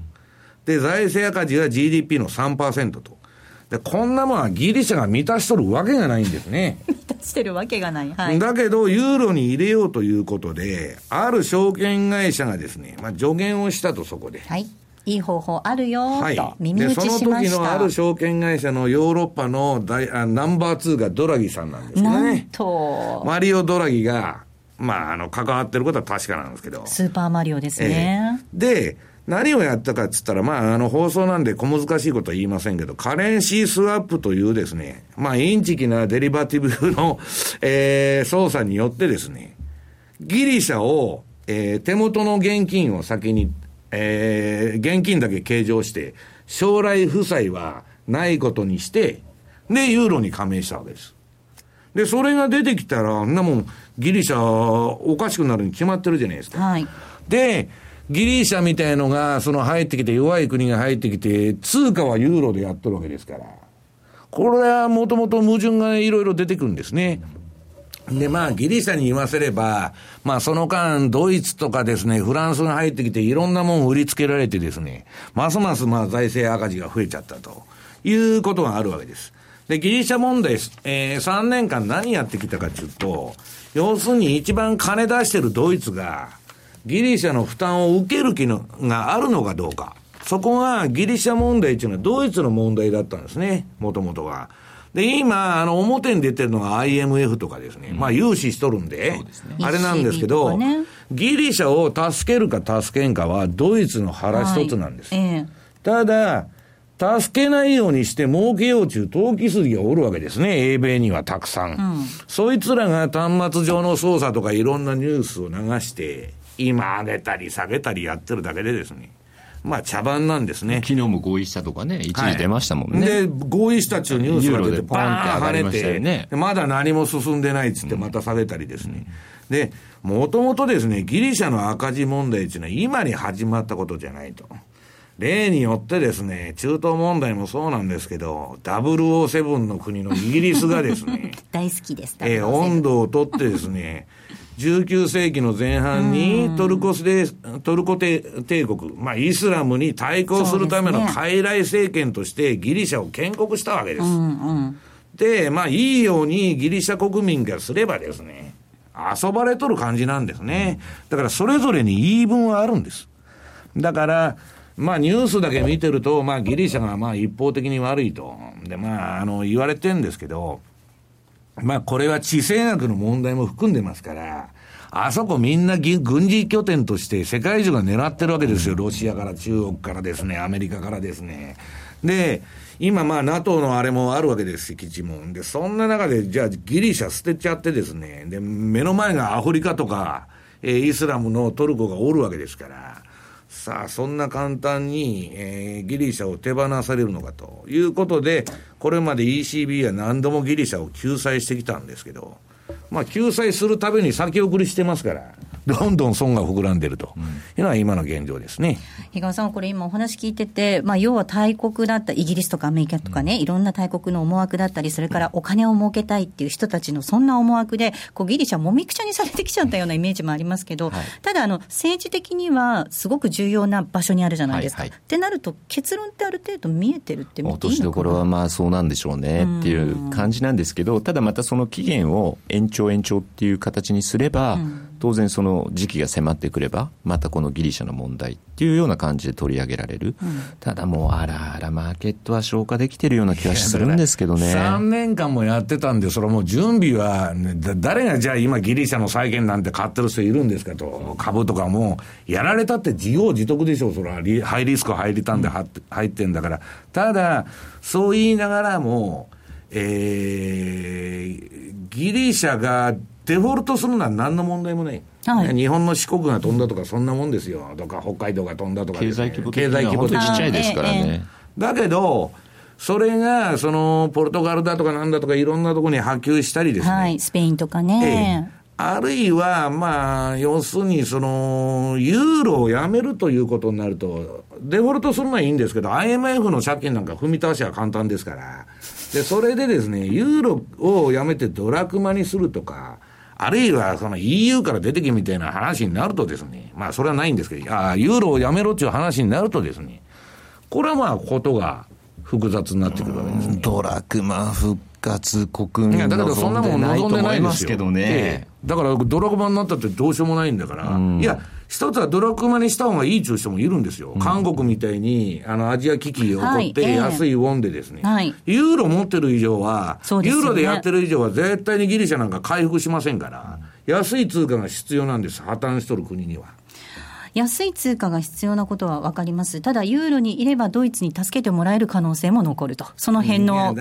で、財政赤字は GDP の3%と。で、こんなもんはギリシャが満たしとるわけがないんですね。満たしてるわけがない。はい、だけど、ユーロに入れようということで、ある証券会社がですね、まあ、助言をしたと、そこで。はい。いい方法あるよと耳打ちしました、はい、でその時のある証券会社のヨーロッパの大あナンバー2がドラギさんなんですね。なんと。マリオ・ドラギが、まあ、あの、関わってることは確かなんですけど。スーパーマリオですね。えー、で、何をやったかっつったら、まあ、あの、放送なんで小難しいことは言いませんけど、カレンシースワップというですね、まあ、インチキなデリバティブの、えー、操作によってですね、ギリシャを、えー、手元の現金を先に、えー、現金だけ計上して、将来負債はないことにして、で、ユーロに加盟したわけです。で、それが出てきたら、あんなもん、ギリシャ、おかしくなるに決まってるじゃないですか。はい。で、ギリシャみたいのが、その入ってきて、弱い国が入ってきて、通貨はユーロでやってるわけですから。これはもともと矛盾がいろいろ出てくるんですね。で、まあ、ギリシャに言わせれば、まあ、その間、ドイツとかですね、フランスが入ってきて、いろんなもん売りつけられてですね、ますます、まあ、財政赤字が増えちゃったということがあるわけです。で、ギリシャ問題、えー、3年間何やってきたかというと、要するに一番金出してるドイツが、ギリシャの負担を受ける気のがあるのかどうか。そこがギリシャ問題っていうのはドイツの問題だったんですね、もともとは。で、今、あの、表に出てるのが IMF とかですね。うん、まあ、融資しとるんで、でね、あれなんですけど、ね、ギリシャを助けるか助けんかは、ドイツの腹一つなんです。はい。えただ、助けないようにして儲けようという投機筋がおるわけですね、英米にはたくさん。うん、そいつらが端末上の操作とかいろんなニュースを流して、今上げたり下げたりやってるだけでですね、まあ茶番なんですね。昨日も合意したとかね、一時出ましたもんね。はい、で、合意したっちゅうニュースが出て、バーン跳ねて、ね、まだ何も進んでないっつってまた下げたりですね。うん、で、もともとですね、ギリシャの赤字問題っていうのは今に始まったことじゃないと。例によってですね、中東問題もそうなんですけど、007の国のイギリスがですね、大好きです。えー、温度をとってですね、19世紀の前半にトルコで、トルコ帝国、まあ、イスラムに対抗するための傀儡政権としてギリシャを建国したわけです。で、まあ、いいようにギリシャ国民がすればですね、遊ばれとる感じなんですね。だからそれぞれに言い分はあるんです。だから、まあニュースだけ見てると、まあギリシャがまあ一方的に悪いと。で、まあ、あの、言われてんですけど、まあこれは地政学の問題も含んでますから、あそこみんな軍事拠点として世界中が狙ってるわけですよ。ロシアから中国からですね、アメリカからですね。で、今まあ NATO のあれもあるわけですし、基地も。で、そんな中で、じゃあギリシャ捨てちゃってですね、で、目の前がアフリカとか、え、イスラムのトルコがおるわけですから、さあ、そんな簡単に、えー、ギリシャを手放されるのかということで、これまで ECB は何度もギリシャを救済してきたんですけど、まあ、救済するために先送りしてますから。どんどん損が膨らんでると。いうのは今の現状ですね。比嘉さん、これ今お話聞いてて、まあ、要は大国だったイギリスとかアメリカとかね、うん、いろんな大国の思惑だったり、それからお金を儲けたいっていう人たちのそんな思惑で、こうギリシャもみくちゃにされてきちゃったようなイメージもありますけど、はい、ただあの、政治的にはすごく重要な場所にあるじゃないですか。はいはい、ってなると、結論ってある程度見えてるって見ていいの落としどころはまあそうなんでしょうねっていう感じなんですけど、ただまたその期限を延長延長っていう形にすれば、うん当然その時期が迫ってくれば、またこのギリシャの問題っていうような感じで取り上げられる。うん、ただもう、あらあら、マーケットは消化できてるような気がするんですけどね。3年間もやってたんで、それはもう準備は、ね、誰がじゃあ今ギリシャの債券なんて買ってる人いるんですかと、株とかも、やられたって自業自得でしょう、それは。ハイリスク入りたんで入ってんだから。ただ、そう言いながらも、えー、ギリシャがデフォルトするのは何の問題もない。はい、日本の四国が飛んだとか、そんなもんですよ。とか、北海道が飛んだとか、ね、経済規模経済規模ちっちゃいですからね。だけど、それが、その、ポルトガルだとかなんだとかいろんなところに波及したりですね。はい、スペインとかね。ええあるいは、まあ、要するに、その、ユーロをやめるということになると、デフォルトするのはいいんですけど、IMF の借金なんか踏み倒しは簡単ですから、で、それでですね、ユーロをやめてドラクマにするとか、あるいはその EU から出てけみたいな話になるとですね、まあそれはないんですけど、あユーロをやめろっていう話になるとですね、これはまあことが複雑になってくるわけですね。ドラクマ復活国民いや、だけどそんなもん望んでないですけどね。だからドラクマになったってどうしようもないんだから、いや、一つはドラクマにした方がいいっていう人もいるんですよ。うん、韓国みたいに、あの、アジア危機起こって、安いウォンでですね、はい、ユーロ持ってる以上は、ね、ユーロでやってる以上は絶対にギリシャなんか回復しませんから、安い通貨が必要なんです、破綻しとる国には。安い通貨が必要なことは分かります。ただ、ユーロにいればドイツに助けてもらえる可能性も残ると。その辺の、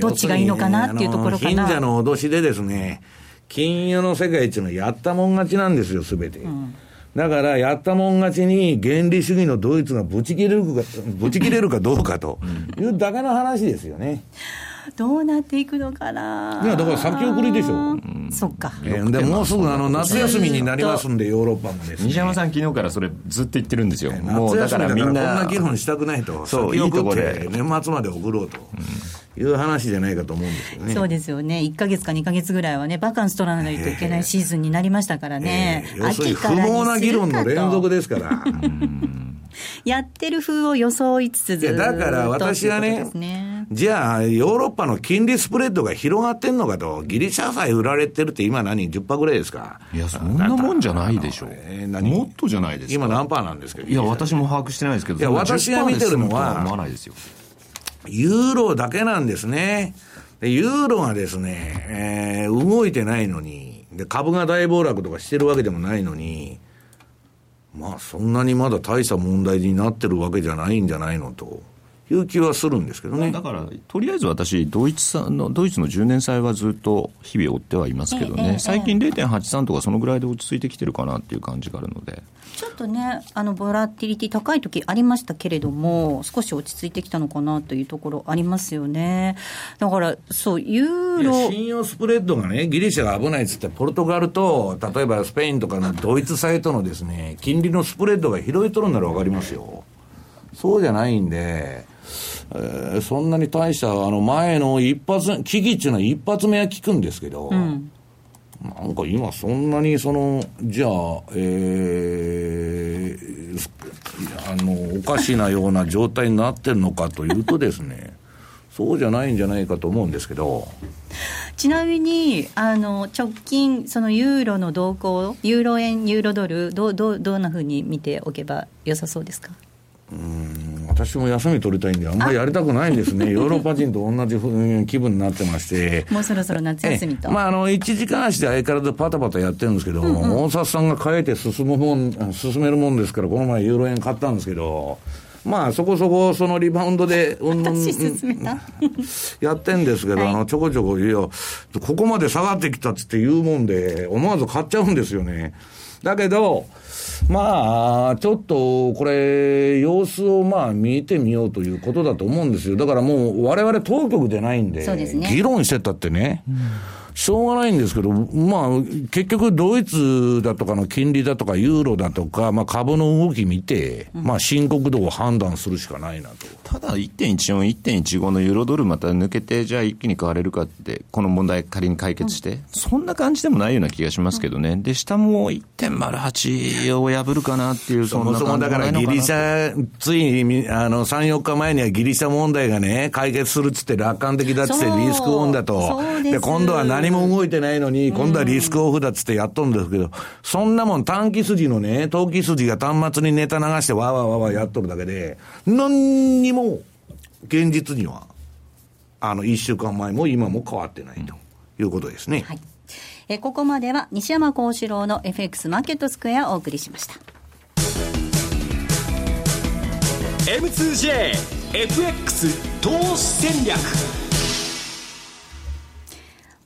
どっちがいいのかなっていうところかな。貧者の脅しでですね、金融の世界っていうのはやったもん勝ちなんですよ、すべて。うんだから、やったもん勝ちに原理主義のドイツがぶち切れるか、ぶち切れるかどうかというだけの話ですよね。どうなっていくのかな。いや、だから先送りでしょ。うん、そっか。えー、でもうすぐあの夏休みになりますんで、ヨーロッパもです、ね、西山さん、昨日からそれ、ずっと言ってるんですよ。もうだからみんな。こんな議論したくないと。そう、いいとこで。年末まで送ろうと。いう話じゃないかと思うんですよね。そうですよね。1か月か2か月ぐらいはね、バカンス取らないといけないシーズンになりましたからね。えー、要するに不毛な議論の連続ですから。やってる風を装いつつずだから私はね、ねじゃあ、ヨーロッパの金利スプレッドが広がってんのかと、ギリシャ債売られてるって今何、10%ぐらいですかいや、そんなもんじゃないでしょ。えー、もっとじゃないですか。今何パーなんですけど。いや、私も把握してないですけど、いや、私が見てるのは、思わないですよ。ユーロだけなんですね。でユーロがですね、えー、動いてないのに、で、株が大暴落とかしてるわけでもないのに、まあそんなにまだ大した問題になってるわけじゃないんじゃないのと。いう気はするんですけどね。だから、とりあえず私、ドイツさの、ドイツの10年債はずっと日々追ってはいますけどね、最近0.83とかそのぐらいで落ち着いてきてるかなっていう感じがあるので。ちょっとね、あのボラティリティ高い時ありましたけれども、少し落ち着いてきたのかなというところありますよね。だから、そう、ユーロ。信用スプレッドがね、ギリシャが危ないっつって、ポルトガルと、例えばスペインとかのドイツ債とのですね、金利のスプレッドが広いとるなら分かりますよ。そうじゃないんで、えー、そんなに大した、あの前の一発、危機っていうのは一発目は効くんですけど、うん。なんか今そんなにその、じゃあ、えー、あの、おかしなような状態になってるのかというとですね、そうじゃないんじゃないかと思うんですけど。ちなみに、あの、直近、そのユーロの動向、ユーロ円、ユーロドル、どう、どう、どんなふうに見ておけばよさそうですか？うん私も休み取りたいんで、あんまりやりたくないんですね、ヨーロッパ人と同じ気分になってまして、もうそろそろ夏休みと。まあ、あの1時間足で相変わらずパタパタやってるんですけど、うんうん、大札さんが変えて進むもん進めるもんですから、この前、ユーロ円買ったんですけど、まあ、そこそこそのリバウンドで、うん、やってんですけど、はい、あの、ちょこちょこ、いや、ここまで下がってきたっつって言うもんで、思わず買っちゃうんですよね。だけど、まあ、ちょっとこれ、様子をまあ見てみようということだと思うんですよ。だからもう、われわれ当局でないんで、でね、議論してたってね。うんしょうがないんですけど、まあ、結局、ドイツだとかの金利だとか、ユーロだとか、まあ、株の動き見て、まあ、深刻度を判断するしかないなと。ただ、1.14、1.15のユーロドルまた抜けて、じゃあ一気に買われるかって、この問題仮に解決して、うん、そんな感じでもないような気がしますけどね。で、下も1.08を破るかなっていう、そもそもだからギリシャ、ついあの3、4日前にはギリシャ問題がね、解決するっつって楽観的だっつってリスクオンだと。で今度は何も動いてないのに、今度はリスクオフだっつってやっとるんですけど、そんなもん短期筋のね、投機筋が端末にネタ流してわーわーわーわーやっとるだけで、何にも現実には、あの、一週間前も今も変わってないということですね。はい。えここまでは西山幸四郎の FX マーケットスクエアをお送りしました。M2JFX 投資戦略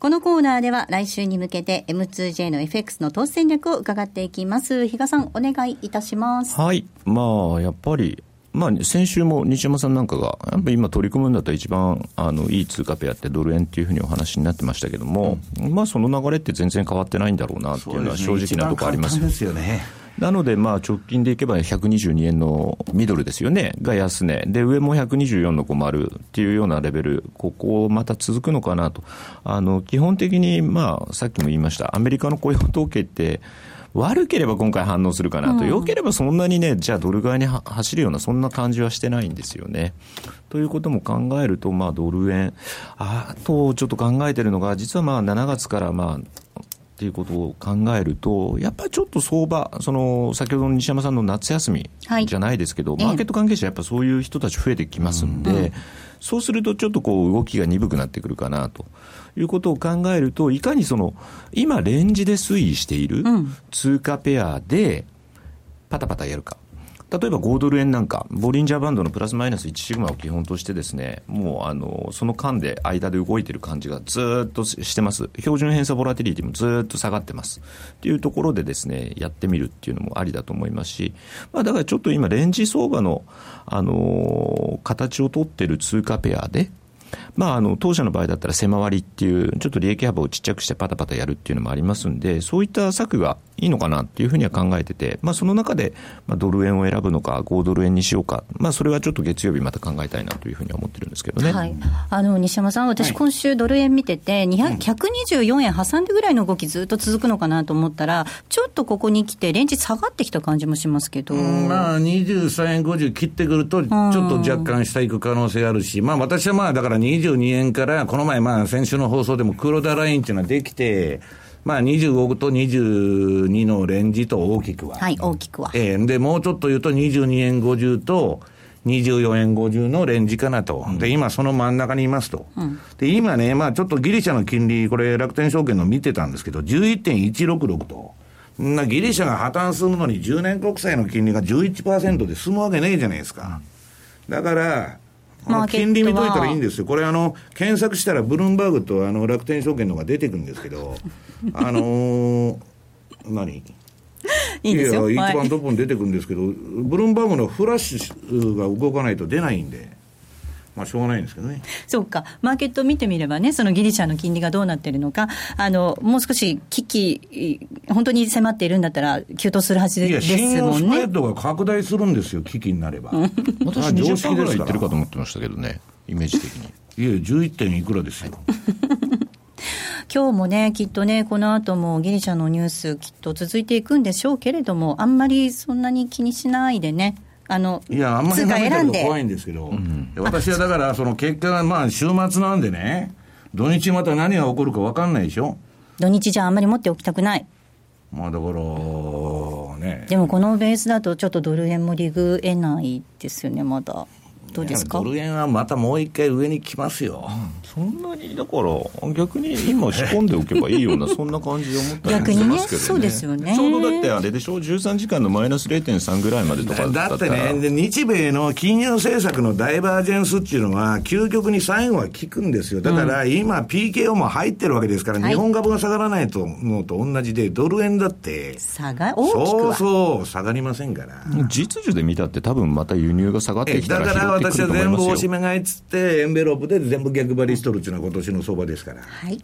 このコーナーでは来週に向けて M2J の FX の投資戦略を伺っていきます。比嘉さん、お願いいたします。はい。まあ、やっぱりまあ、先週も西山さんなんかが、やっぱり今取り組むんだったら一番あのいい通貨ペアってドル円っていうふうにお話になってましたけども、うん、まあその流れって全然変わってないんだろうなっていうのは正直なところありますよね。なので、まあ、直近でいけば122円のミドルですよね、が安値、で、上も124の50っていうようなレベル、ここまた続くのかなと。あの、基本的に、まあ、さっきも言いました、アメリカの雇用統計って、悪ければ今回反応するかなと、良ければそんなにね、じゃあドル買いに走るような、そんな感じはしてないんですよね。ということも考えると、まあ、ドル円、あとちょっと考えてるのが、実はまあ7月からまあ、っていうことを考えると、やっぱりちょっと相場、その先ほどの西山さんの夏休みじゃないですけど、はい、マーケット関係者、やっぱそういう人たち増えてきますんで、うん、そうするとちょっとこう動きが鈍くなってくるかなと。いうことを考えると、いかにその、今レンジで推移している通貨ペアで、パタパタやるか。例えば5ドル円なんか、ボリンジャーバンドのプラスマイナス1シグマを基本としてですね、もうあの、その間で、間で動いてる感じがずっとしてます。標準偏差ボラティリティもずっと下がってます。っていうところでですね、やってみるっていうのもありだと思いますし、まあだからちょっと今、レンジ相場の、あの形をとってる通貨ペアで、まあ、あの当社の場合だったら背回りっていう、ちょっと利益幅をちっちゃくしてパタパタやるっていうのもありますんで、そういった策がいいのかなっていうふうには考えてて、まあ、その中で、まあ、ドル円を選ぶのか、5ドル円にしようか、まあ、それはちょっと月曜日また考えたいなというふうに思ってるんですけどね、はい、あの西山さん、私、今週、ドル円見てて、124円挟んでぐらいの動き、ずっと続くのかなと思ったら、ちょっとここに来て、レンジ下がってきた感じもしますけど、まあ、23円50切ってくると、ちょっと若干下行く可能性あるし、まあ、私はまあ、だから22円から、この前、まあ、先週の放送でも黒田ラインっていうのはできて、まあ、25と22のレンジと大きくは。はい、大きくは。ええー、で、もうちょっと言うと22円50と、24円50のレンジかなと、うん、で今、その真ん中にいますと、うん、で今ね、まあ、ちょっとギリシャの金利、これ、楽天証券の見てたんですけど、11.166と、なギリシャが破綻するのに、10年国債の金利が11%で済むわけねえじゃないですか。だから、金利見といたらいいんですよ。これあの、検索したらブルームバーグとあの楽天証券のが出てくるんですけど、あのー、何？いいですよ。いや、一番トップに出てくるんですけど、ブルームバーグのフラッシュが動かないと出ないんで。まあ、しょうがないんですけどね。そうか、マーケットを見てみればね、そのギリシャの金利がどうなってるのか、あのもう少し危機、本当に迫っているんだったら、急騰するはずですもんね。いや、スプレッドが拡大するんですよ、危機になれば。私、20%ぐらい言ってるかと思ってましたけどね、イメージ的に。いや、11点いくらですよ。今日もね、きっとね、この後もギリシャのニュース、きっと続いていくんでしょうけれども、あんまりそんなに気にしないでね、あのいや、あんまり選んで怖いんですけど、うん、私はだから、その結果がまあ週末なんでね、土日また何が起こるか分かんないでしょ。土日じゃあんまり持っておきたくない。まあだからね。でもこのベースだとちょっとドル円もリグえないですよね、まだ。どうですか？ドル円はまたもう一回上に来ますよ、うん、そんなにだから逆に今仕込んでおけばいいような そんな感じで思ったりしますけど、ね、そうですよね。ちょうどだってあれでしょ？13時間のマイナス0.3ぐらいまでとかだってね日米の金融政策のダイバージェンスっていうのは究極に最後は効くんですよ。だから今 PKO も入ってるわけですから、日本株が下がらないとのと同じでドル円だって下が大きくそうそう下がりませんから。実需で見たって多分また輸入が下がってきたらだから私は全部おしめ買いっつって、エンベロープで全部逆張りしとるっていうのは今年の相場ですから。はい。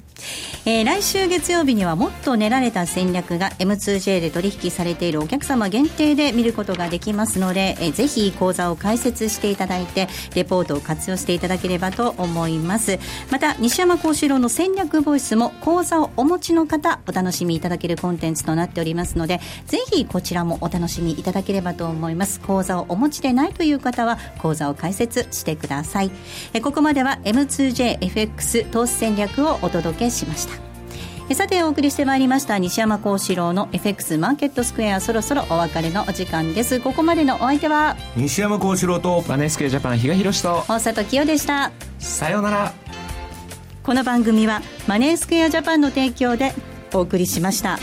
えー、来週月曜日にはもっと練られた戦略が M2J で取引されているお客様限定で見ることができますので、えー、ぜひ講座を開設していただいて、レポートを活用していただければと思います。また、西山幸四郎の戦略ボイスも講座をお持ちの方、お楽しみいただけるコンテンツとなっておりますので、ぜひこちらもお楽しみいただければと思います。講座をお持ちでないという方は、講座を開設してくださいえここまでは M2JFX 投資戦略をお届けしました。さてお送りしてまいりました西山幸四郎の FX マーケットスクエア。そろそろお別れのお時間です。ここまでのお相手は？西山幸四郎とマネースクエアジャパン比嘉宏と大里清でした。さようなら。この番組はマネースクエアジャパンの提供でお送りしました。